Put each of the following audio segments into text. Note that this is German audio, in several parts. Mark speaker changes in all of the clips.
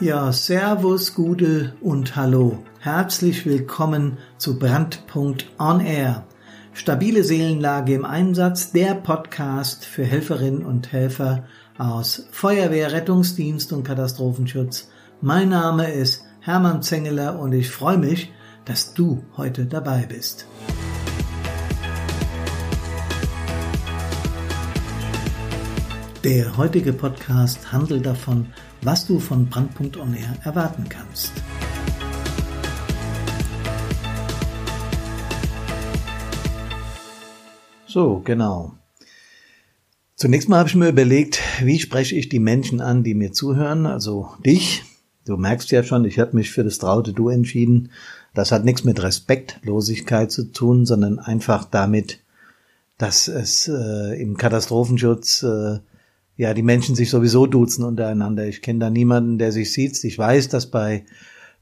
Speaker 1: Ja, Servus, Gude und Hallo. Herzlich willkommen zu Brandpunkt On Air. Stabile Seelenlage im Einsatz, der Podcast für Helferinnen und Helfer aus Feuerwehr, Rettungsdienst und Katastrophenschutz. Mein Name ist Hermann Zengeler und ich freue mich, dass du heute dabei bist. Der heutige Podcast handelt davon, was du von Brandpunkt On Air erwarten kannst. So, genau. Zunächst mal habe ich mir überlegt, wie spreche ich die Menschen an, die mir zuhören, also dich. Du merkst ja schon, ich habe mich für das traute Du entschieden. Das hat nichts mit Respektlosigkeit zu tun, sondern einfach damit, dass es äh, im Katastrophenschutz äh, ja, die Menschen sich sowieso duzen untereinander. Ich kenne da niemanden, der sich sieht. Ich weiß, dass bei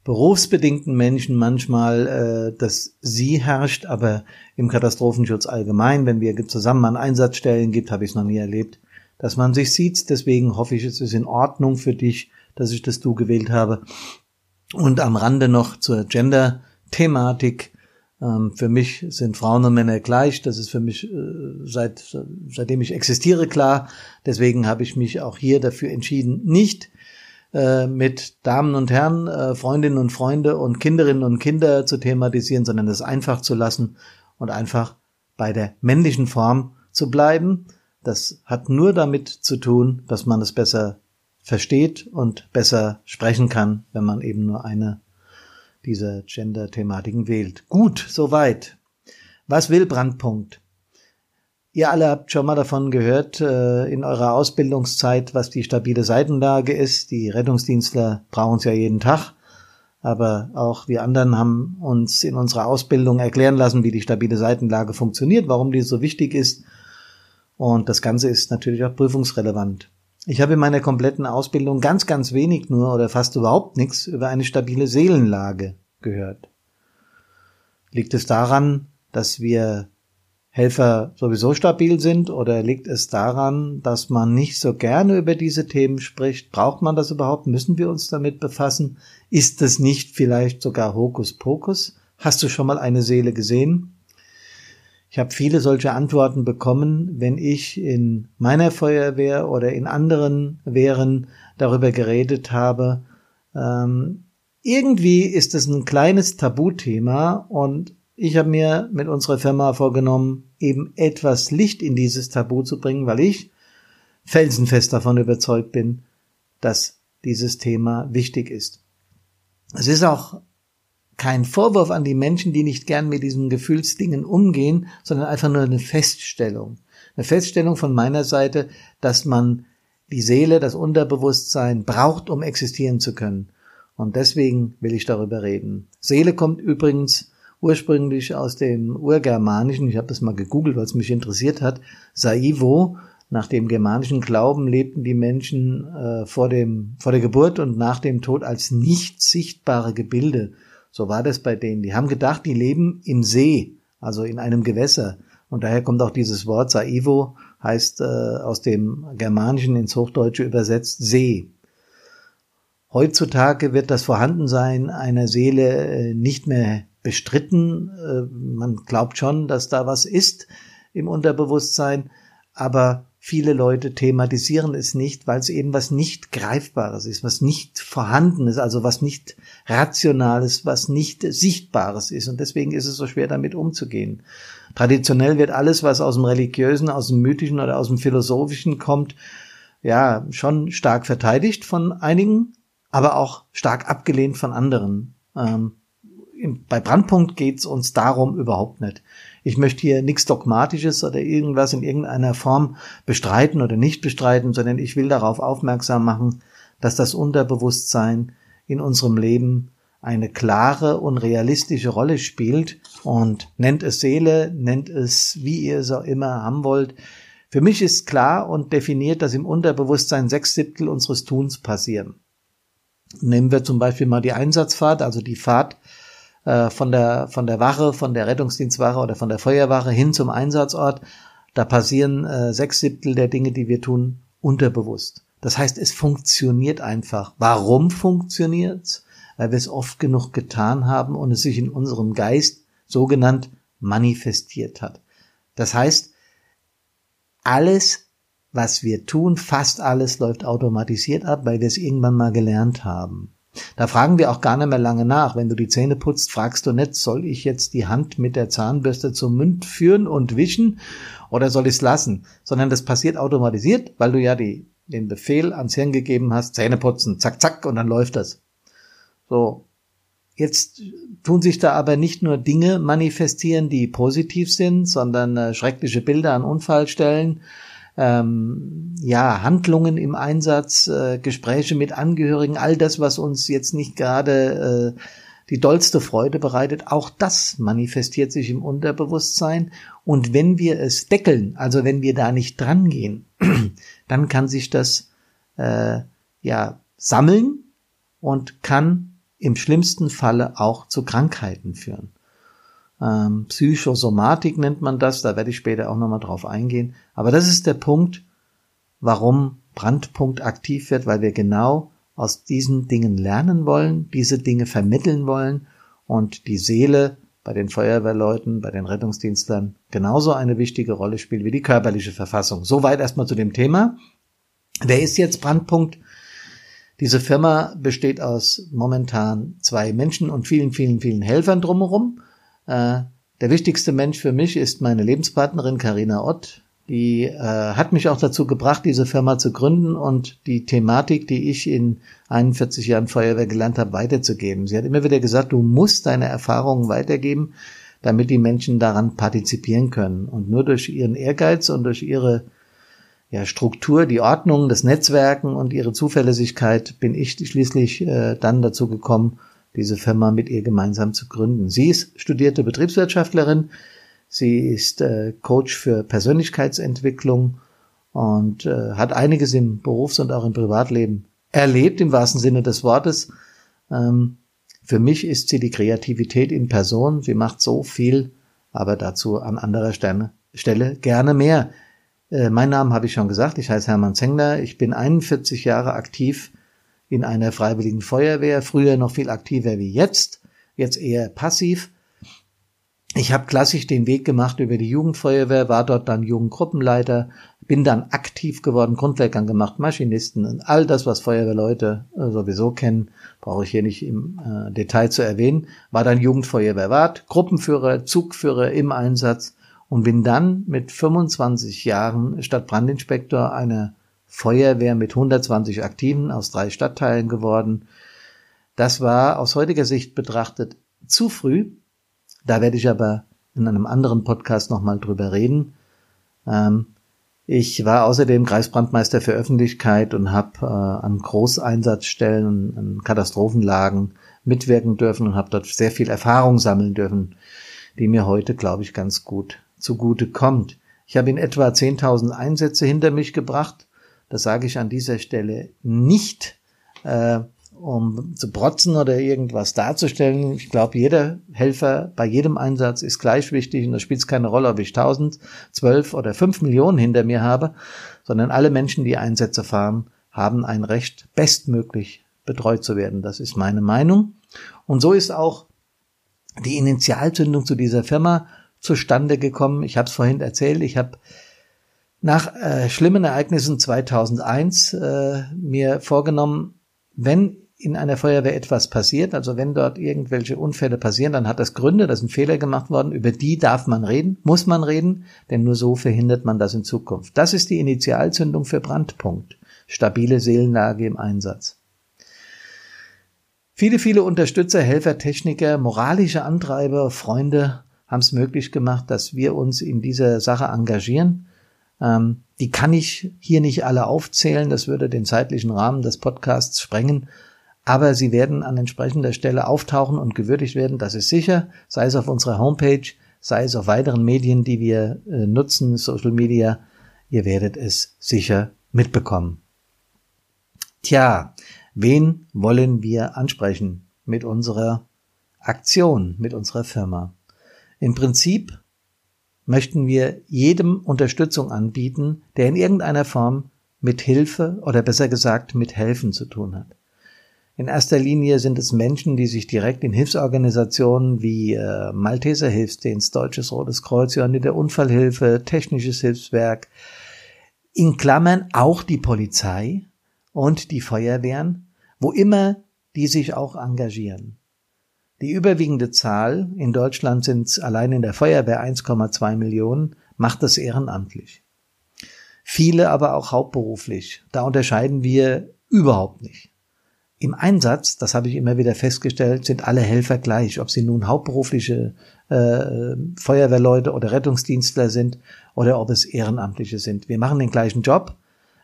Speaker 1: berufsbedingten Menschen manchmal äh, das Sie herrscht, aber im Katastrophenschutz allgemein, wenn wir zusammen an Einsatzstellen gibt, habe ich es noch nie erlebt, dass man sich sieht. Deswegen hoffe ich, es ist in Ordnung für dich, dass ich das Du gewählt habe. Und am Rande noch zur Gender-Thematik. Ähm, für mich sind Frauen und Männer gleich. Das ist für mich äh, seit, seitdem ich existiere klar. Deswegen habe ich mich auch hier dafür entschieden, nicht äh, mit Damen und Herren, äh, Freundinnen und Freunde und Kinderinnen und Kinder zu thematisieren, sondern es einfach zu lassen und einfach bei der männlichen Form zu bleiben. Das hat nur damit zu tun, dass man es besser versteht und besser sprechen kann, wenn man eben nur eine dieser Gender-Thematiken wählt. Gut, soweit. Was will Brandpunkt? Ihr alle habt schon mal davon gehört äh, in eurer Ausbildungszeit, was die stabile Seitenlage ist. Die Rettungsdienstler brauchen es ja jeden Tag. Aber auch wir anderen haben uns in unserer Ausbildung erklären lassen, wie die stabile Seitenlage funktioniert, warum die so wichtig ist. Und das Ganze ist natürlich auch prüfungsrelevant. Ich habe in meiner kompletten Ausbildung ganz, ganz wenig nur oder fast überhaupt nichts über eine stabile Seelenlage gehört. Liegt es daran, dass wir Helfer sowieso stabil sind oder liegt es daran, dass man nicht so gerne über diese Themen spricht? Braucht man das überhaupt? Müssen wir uns damit befassen? Ist es nicht vielleicht sogar Hokuspokus? Hast du schon mal eine Seele gesehen? Ich habe viele solche Antworten bekommen, wenn ich in meiner Feuerwehr oder in anderen Wehren darüber geredet habe. Ähm, irgendwie ist es ein kleines Tabuthema und ich habe mir mit unserer Firma vorgenommen, eben etwas Licht in dieses Tabu zu bringen, weil ich felsenfest davon überzeugt bin, dass dieses Thema wichtig ist. Es ist auch kein Vorwurf an die Menschen, die nicht gern mit diesen Gefühlsdingen umgehen, sondern einfach nur eine Feststellung. Eine Feststellung von meiner Seite, dass man die Seele, das Unterbewusstsein braucht, um existieren zu können. Und deswegen will ich darüber reden. Seele kommt übrigens ursprünglich aus dem Urgermanischen, ich habe das mal gegoogelt, weil es mich interessiert hat, Saivo, nach dem germanischen Glauben lebten die Menschen äh, vor, dem, vor der Geburt und nach dem Tod als nicht sichtbare Gebilde. So war das bei denen. Die haben gedacht, die leben im See, also in einem Gewässer. Und daher kommt auch dieses Wort Saivo, heißt äh, aus dem Germanischen ins Hochdeutsche übersetzt See. Heutzutage wird das Vorhandensein einer Seele äh, nicht mehr bestritten. Äh, man glaubt schon, dass da was ist im Unterbewusstsein, aber viele Leute thematisieren es nicht, weil es eben was nicht Greifbares ist, was nicht Vorhandenes, also was nicht Rationales, was nicht Sichtbares ist. Und deswegen ist es so schwer, damit umzugehen. Traditionell wird alles, was aus dem Religiösen, aus dem Mythischen oder aus dem Philosophischen kommt, ja, schon stark verteidigt von einigen, aber auch stark abgelehnt von anderen. Ähm, bei Brandpunkt geht's uns darum überhaupt nicht. Ich möchte hier nichts Dogmatisches oder irgendwas in irgendeiner Form bestreiten oder nicht bestreiten, sondern ich will darauf aufmerksam machen, dass das Unterbewusstsein in unserem Leben eine klare und realistische Rolle spielt und nennt es Seele, nennt es, wie ihr es auch immer haben wollt. Für mich ist klar und definiert, dass im Unterbewusstsein sechs Siebtel unseres Tuns passieren. Nehmen wir zum Beispiel mal die Einsatzfahrt, also die Fahrt äh, von der, von der Wache, von der Rettungsdienstwache oder von der Feuerwache hin zum Einsatzort. Da passieren äh, sechs Siebtel der Dinge, die wir tun, unterbewusst. Das heißt, es funktioniert einfach. Warum funktioniert's? Weil wir es oft genug getan haben und es sich in unserem Geist sogenannt manifestiert hat. Das heißt, alles, was wir tun, fast alles läuft automatisiert ab, weil wir es irgendwann mal gelernt haben. Da fragen wir auch gar nicht mehr lange nach. Wenn du die Zähne putzt, fragst du nicht, soll ich jetzt die Hand mit der Zahnbürste zum Mund führen und wischen oder soll ich es lassen? Sondern das passiert automatisiert, weil du ja die, den Befehl ans Hirn gegeben hast, Zähne putzen, zack, zack, und dann läuft das. So. Jetzt tun sich da aber nicht nur Dinge manifestieren, die positiv sind, sondern äh, schreckliche Bilder an Unfallstellen, ähm, ja, Handlungen im Einsatz, äh, Gespräche mit Angehörigen, all das, was uns jetzt nicht gerade äh, die dollste Freude bereitet, auch das manifestiert sich im Unterbewusstsein. Und wenn wir es deckeln, also wenn wir da nicht dran gehen, dann kann sich das äh, ja sammeln und kann im schlimmsten Falle auch zu Krankheiten führen. Ähm, Psychosomatik nennt man das, da werde ich später auch nochmal drauf eingehen. Aber das ist der Punkt, warum Brandpunkt aktiv wird, weil wir genau aus diesen Dingen lernen wollen, diese Dinge vermitteln wollen und die Seele bei den Feuerwehrleuten, bei den Rettungsdienstlern genauso eine wichtige Rolle spielt wie die körperliche Verfassung. Soweit erstmal zu dem Thema. Wer ist jetzt Brandpunkt? Diese Firma besteht aus momentan zwei Menschen und vielen, vielen, vielen Helfern drumherum. Äh, der wichtigste Mensch für mich ist meine Lebenspartnerin Karina Ott. Die äh, hat mich auch dazu gebracht, diese Firma zu gründen und die Thematik, die ich in 41 Jahren Feuerwehr gelernt habe, weiterzugeben. Sie hat immer wieder gesagt, du musst deine Erfahrungen weitergeben, damit die Menschen daran partizipieren können. Und nur durch ihren Ehrgeiz und durch ihre ja, Struktur, die Ordnung, das Netzwerken und ihre Zuverlässigkeit bin ich schließlich äh, dann dazu gekommen, diese Firma mit ihr gemeinsam zu gründen. Sie ist studierte Betriebswirtschaftlerin, sie ist äh, Coach für Persönlichkeitsentwicklung und äh, hat einiges im Berufs- und auch im Privatleben erlebt, im wahrsten Sinne des Wortes. Ähm, für mich ist sie die Kreativität in Person. Sie macht so viel, aber dazu an anderer Stelle, Stelle gerne mehr. Äh, mein Name habe ich schon gesagt. Ich heiße Hermann Zengler. Ich bin 41 Jahre aktiv in einer freiwilligen Feuerwehr, früher noch viel aktiver wie jetzt, jetzt eher passiv. Ich habe klassisch den Weg gemacht über die Jugendfeuerwehr, war dort dann Jugendgruppenleiter, bin dann aktiv geworden, Grundlehrgang gemacht, Maschinisten und all das, was Feuerwehrleute äh, sowieso kennen, brauche ich hier nicht im äh, Detail zu erwähnen, war dann Jugendfeuerwehrwart, Gruppenführer, Zugführer im Einsatz und bin dann mit 25 Jahren Stadtbrandinspektor einer Feuerwehr mit 120 Aktiven aus drei Stadtteilen geworden. Das war aus heutiger Sicht betrachtet zu früh. Da werde ich aber in einem anderen Podcast nochmal drüber reden. Ähm, ich war außerdem Kreisbrandmeister für Öffentlichkeit und habe äh, an Großeinsatzstellen, an Katastrophenlagen mitwirken dürfen und habe dort sehr viel Erfahrung sammeln dürfen, die mir heute, glaube ich, ganz gut zugute kommt. Ich habe in etwa 10.000 Einsätze hinter mich gebracht das sage ich an dieser Stelle nicht, äh, um zu protzen oder irgendwas darzustellen. Ich glaube, jeder Helfer bei jedem Einsatz ist gleich wichtig und da spielt es keine Rolle, ob ich 1000, 12 oder 5 Millionen hinter mir habe, sondern alle Menschen, die Einsätze fahren, haben ein Recht, bestmöglich betreut zu werden. Das ist meine Meinung. Und so ist auch die Initialzündung zu dieser Firma zustande gekommen. Ich habe es vorhin erzählt, ich habe nach äh, schlimmen Ereignissen 2001 äh, mir vorgenommen, wenn in einer Feuerwehr etwas passiert, also wenn dort irgendwelche Unfälle passieren, dann hat das Gründe, dass ein Fehler gemacht worden, über die darf man reden, muss man reden, denn nur so verhindert man das in Zukunft. Das ist die Initialzündung für Brandpunkt. Stabile Seelenlage im Einsatz. Viele, viele Unterstützer, Helfer, Techniker, moralische Antreiber, Freunde haben es möglich gemacht, dass wir uns in dieser Sache engagieren ähm, die kann ich hier nicht alle aufzählen, das würde den zeitlichen Rahmen des Podcasts sprengen. Aber sie werden an entsprechender Stelle auftauchen und gewürdigt werden, das ist sicher, sei es auf unserer Homepage, sei es auf weiteren Medien, die wir äh, nutzen, Social Media. Ihr werdet es sicher mitbekommen. Tja, wen wollen wir ansprechen mit unserer Aktion, mit unserer Firma? Im Prinzip möchten wir jedem Unterstützung anbieten, der in irgendeiner Form mit Hilfe oder besser gesagt mit Helfen zu tun hat. In erster Linie sind es Menschen, die sich direkt in Hilfsorganisationen wie äh, Malteser Hilfsdienst, Deutsches Rotes Kreuz, der Unfallhilfe, Technisches Hilfswerk, in Klammern auch die Polizei und die Feuerwehren, wo immer die sich auch engagieren. Die überwiegende Zahl, in Deutschland sind es allein in der Feuerwehr 1,2 Millionen, macht das ehrenamtlich. Viele aber auch hauptberuflich. Da unterscheiden wir überhaupt nicht. Im Einsatz, das habe ich immer wieder festgestellt, sind alle Helfer gleich, ob sie nun hauptberufliche äh, Feuerwehrleute oder Rettungsdienstler sind oder ob es Ehrenamtliche sind. Wir machen den gleichen Job.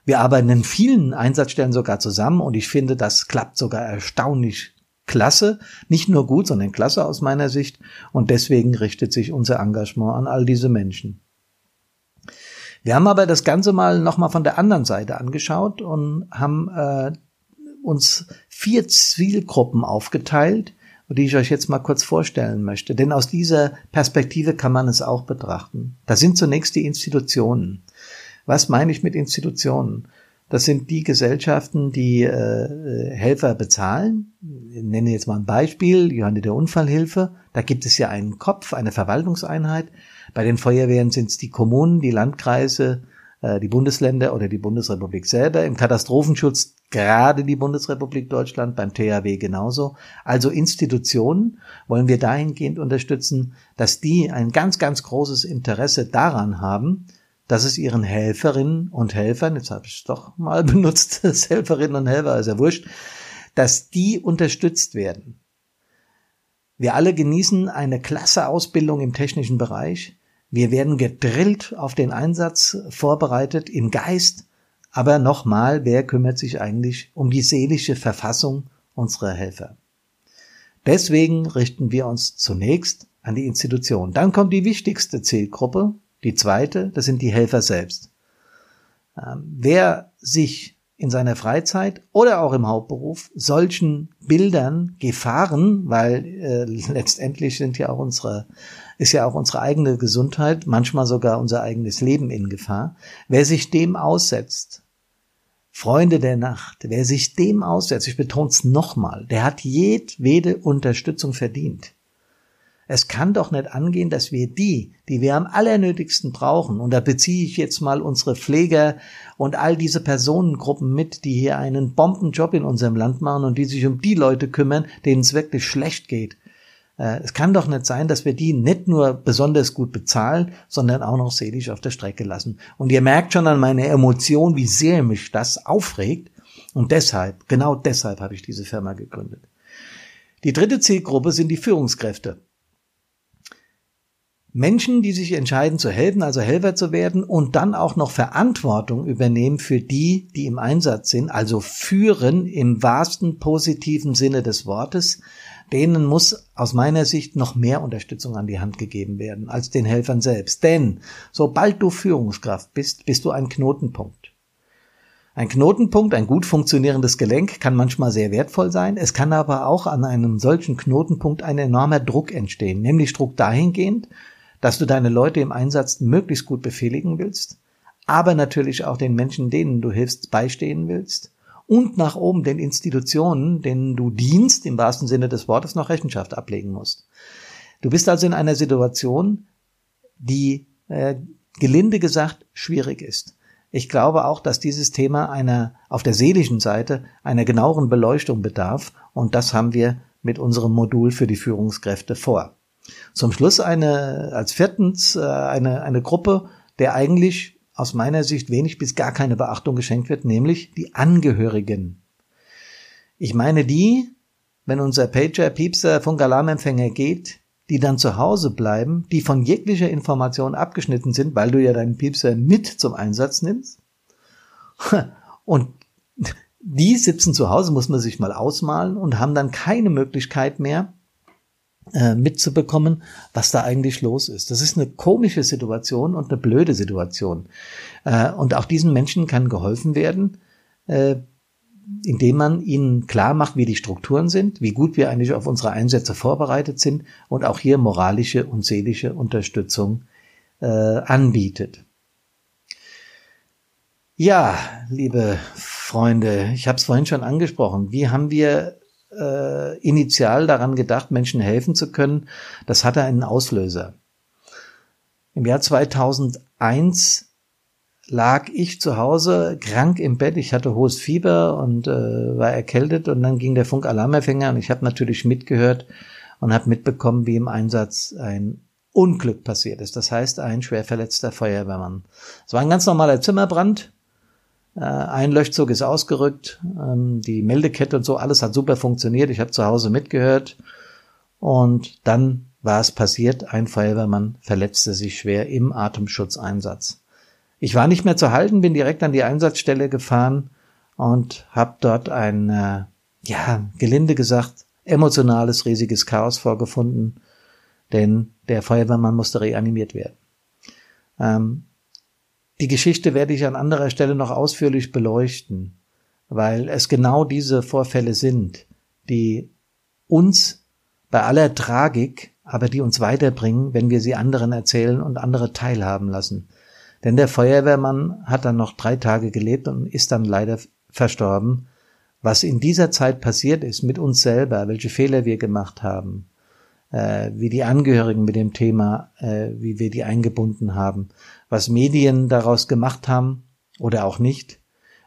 Speaker 1: Wir arbeiten in vielen Einsatzstellen sogar zusammen und ich finde, das klappt sogar erstaunlich klasse. Nicht nur gut, sondern klasse aus meiner Sicht. Und deswegen richtet sich unser Engagement an all diese Menschen. Wir haben aber das Ganze mal nochmal von der anderen Seite angeschaut und haben äh, uns vier Zielgruppen aufgeteilt, die ich euch jetzt mal kurz vorstellen möchte. Denn aus dieser Perspektive kann man es auch betrachten. Das sind zunächst die Institutionen. Was meine ich mit Institutionen? Das sind die Gesellschaften, die äh, Helfer bezahlen. Ich nenne jetzt mal ein Beispiel, Johanne der Unfallhilfe. Da gibt es ja einen Kopf, eine Verwaltungseinheit. Bei den Feuerwehren sind es die Kommunen, die Landkreise, äh, die Bundesländer oder die Bundesrepublik selber. Im Katastrophenschutz gerade die Bundesrepublik Deutschland, beim THW genauso. Also Institutionen wollen wir dahingehend unterstützen, dass die ein ganz, ganz großes Interesse daran haben, dass es ihren Helferinnen und Helfern, jetzt habe ich es doch mal benutzt, das Helferinnen und Helfer ist ja wurscht, dass die unterstützt werden. Wir alle genießen eine klasse Ausbildung im technischen Bereich. Wir werden gedrillt auf den Einsatz vorbereitet im Geist, aber nochmal, wer kümmert sich eigentlich um die seelische Verfassung unserer Helfer? Deswegen richten wir uns zunächst an die Institution. Dann kommt die wichtigste Zielgruppe, die zweite, das sind die Helfer selbst. Ähm, wer sich in seiner Freizeit oder auch im Hauptberuf solchen Bildern, Gefahren, weil äh, letztendlich sind ja auch unsere, ist ja auch unsere eigene Gesundheit, manchmal sogar unser eigenes Leben in Gefahr. Wer sich dem aussetzt, Freunde der Nacht, wer sich dem aussetzt, ich betone es nochmal, der hat jedwede Unterstützung verdient. Es kann doch nicht angehen, dass wir die, die wir am allernötigsten brauchen, und da beziehe ich jetzt mal unsere Pfleger und all diese Personengruppen mit, die hier einen Bombenjob in unserem Land machen und die sich um die Leute kümmern, denen es wirklich schlecht geht. Äh, es kann doch nicht sein, dass wir die nicht nur besonders gut bezahlen, sondern auch noch seelisch auf der Strecke lassen. Und ihr merkt schon an meiner Emotion, wie sehr mich das aufregt. Und deshalb, genau deshalb habe ich diese Firma gegründet. Die dritte Zielgruppe sind die Führungskräfte. Menschen, die sich entscheiden zu helfen, also Helfer zu werden und dann auch noch Verantwortung übernehmen für die, die im Einsatz sind, also führen im wahrsten positiven Sinne des Wortes, denen muss aus meiner Sicht noch mehr Unterstützung an die Hand gegeben werden als den Helfern selbst. Denn sobald du Führungskraft bist, bist du ein Knotenpunkt. Ein Knotenpunkt, ein gut funktionierendes Gelenk kann manchmal sehr wertvoll sein. Es kann aber auch an einem solchen Knotenpunkt ein enormer Druck entstehen, nämlich Druck dahingehend, dass du deine Leute im Einsatz möglichst gut befehligen willst, aber natürlich auch den Menschen, denen du hilfst, beistehen willst und nach oben den Institutionen, denen du dienst, im wahrsten Sinne des Wortes, noch Rechenschaft ablegen musst. Du bist also in einer Situation, die äh, gelinde gesagt schwierig ist. Ich glaube auch, dass dieses Thema einer auf der seelischen Seite einer genaueren Beleuchtung bedarf und das haben wir mit unserem Modul für die Führungskräfte vor. Zum Schluss eine, als viertens, äh, eine, eine Gruppe, der eigentlich aus meiner Sicht wenig bis gar keine Beachtung geschenkt wird, nämlich die Angehörigen. Ich meine die, wenn unser Pager, Piepser, Funkalarmempfänger geht, die dann zu Hause bleiben, die von jeglicher Information abgeschnitten sind, weil du ja deinen Piepser mit zum Einsatz nimmst. Und die sitzen zu Hause, muss man sich mal ausmalen und haben dann keine Möglichkeit mehr, äh, mitzubekommen, was da eigentlich los ist. Das ist eine komische Situation und eine blöde Situation. Äh, und auch diesen Menschen kann geholfen werden, äh, indem man ihnen klar macht, wie die Strukturen sind, wie gut wir eigentlich auf unsere Einsätze vorbereitet sind und auch hier moralische und seelische Unterstützung anbietet. Ja, liebe Freunde, ich habe es vorhin schon angesprochen. Wie haben wir äh, initial daran gedacht, Menschen helfen zu können? Das hatte einen Auslöser. Im Jahr 2001 lag ich zu Hause krank im Bett. Ich hatte hohes Fieber und äh, war erkältet und dann ging der Funkalarmerfänger und ich habe natürlich mitgehört und habe mitbekommen, wie im Einsatz ein Unglück passiert ist. Das heißt, ein schwer verletzter Feuerwehrmann. Es war ein ganz normaler Zimmerbrand. Äh, ein Löschzug ist ausgerückt, ähm, die Meldekette und so, alles hat super funktioniert. Ich habe zu Hause mitgehört und dann war es passiert. Ein Feuerwehrmann verletzte sich schwer im Atemschutzeinsatz. Ich war nicht mehr zu halten, bin direkt an die Einsatzstelle gefahren und habe dort ein, äh, ja, gelinde gesagt, emotionales, riesiges Chaos vorgefunden, denn der Feuerwehrmann musste reanimiert werden. Ähm, die Geschichte werde ich an anderer Stelle noch ausführlich beleuchten, weil es genau diese Vorfälle sind, die uns bei aller Tragik, aber die uns weiterbringen, wenn wir sie anderen erzählen und andere teilhaben lassen. Denn der Feuerwehrmann hat dann noch drei Tage gelebt und ist dann leider verstorben. Was in dieser Zeit passiert ist mit uns selber, welche Fehler wir gemacht haben, äh, wie die Angehörigen mit dem Thema, äh, wie wir die eingebunden haben, was Medien daraus gemacht haben oder auch nicht.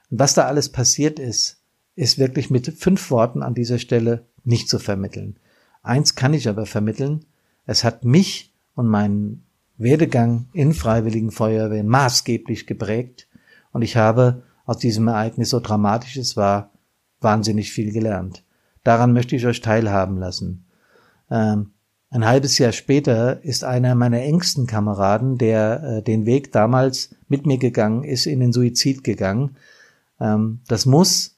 Speaker 1: Und was da alles passiert ist, ist wirklich mit fünf Worten an dieser Stelle nicht zu vermitteln. Eins kann ich aber vermitteln. Es hat mich und meinen Werdegang in Freiwilligen Feuerwehren maßgeblich geprägt und ich habe aus diesem Ereignis, so dramatisch es war, wahnsinnig viel gelernt. Daran möchte ich euch teilhaben lassen. Ähm, ein halbes Jahr später ist einer meiner engsten Kameraden, der äh, den Weg damals mit mir gegangen ist, in den Suizid gegangen. Ähm, das muss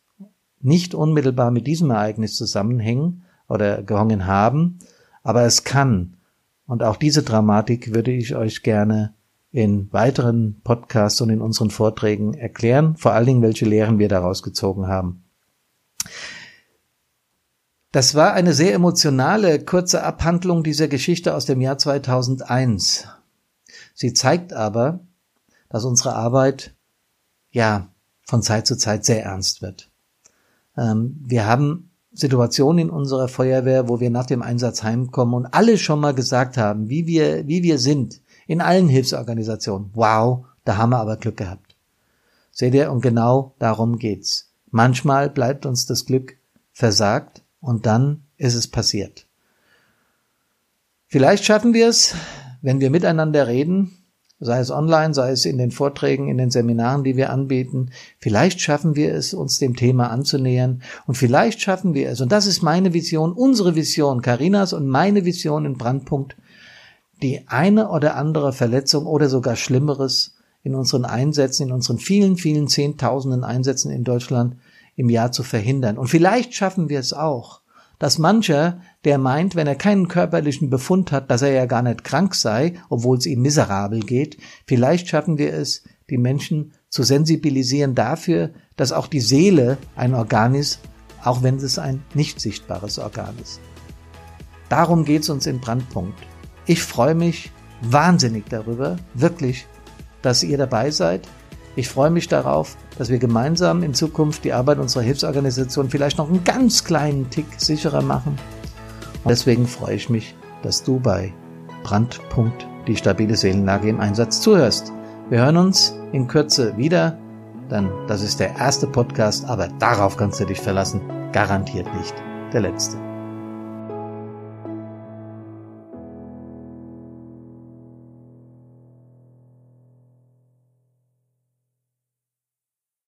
Speaker 1: nicht unmittelbar mit diesem Ereignis zusammenhängen oder gehangen haben, aber es kann und auch diese Dramatik würde ich euch gerne in weiteren Podcasts und in unseren Vorträgen erklären, vor allen Dingen, welche Lehren wir daraus gezogen haben. Das war eine sehr emotionale, kurze Abhandlung dieser Geschichte aus dem Jahr 2001. Sie zeigt aber, dass unsere Arbeit, ja, von Zeit zu Zeit sehr ernst wird. Ähm, wir haben Situation in unserer Feuerwehr, wo wir nach dem Einsatz heimkommen und alle schon mal gesagt haben, wie wir, wie wir sind, in allen Hilfsorganisationen. Wow, da haben wir aber Glück gehabt. Seht ihr, und genau darum geht's. Manchmal bleibt uns das Glück versagt und dann ist es passiert. Vielleicht schaffen wir es, wenn wir miteinander reden, sei es online, sei es in den Vorträgen, in den Seminaren, die wir anbieten. Vielleicht schaffen wir es, uns dem Thema anzunähern und vielleicht schaffen wir es, und das ist meine Vision, unsere Vision, Karinas und meine Vision in Brandpunkt, die eine oder andere Verletzung oder sogar Schlimmeres in unseren Einsätzen, in unseren vielen, vielen Zehntausenden Einsätzen in Deutschland im Jahr zu verhindern. Und vielleicht schaffen wir es auch, dass mancher, der meint, wenn er keinen körperlichen Befund hat, dass er ja gar nicht krank sei, obwohl es ihm miserabel geht, vielleicht schaffen wir es, die Menschen zu sensibilisieren dafür, dass auch die Seele ein Organ ist, auch wenn es ein nicht sichtbares Organ ist. Darum geht es uns in Brandpunkt. Ich freue mich wahnsinnig darüber, wirklich, dass ihr dabei seid. Ich freue mich darauf, dass wir gemeinsam in Zukunft die Arbeit unserer Hilfsorganisation vielleicht noch einen ganz kleinen Tick sicherer machen. Und deswegen freue ich mich, dass du bei Brandpunkt die stabile Seelenlage im Einsatz zuhörst. Wir hören uns in Kürze wieder, denn das ist der erste Podcast, aber darauf kannst du dich verlassen, garantiert nicht der letzte.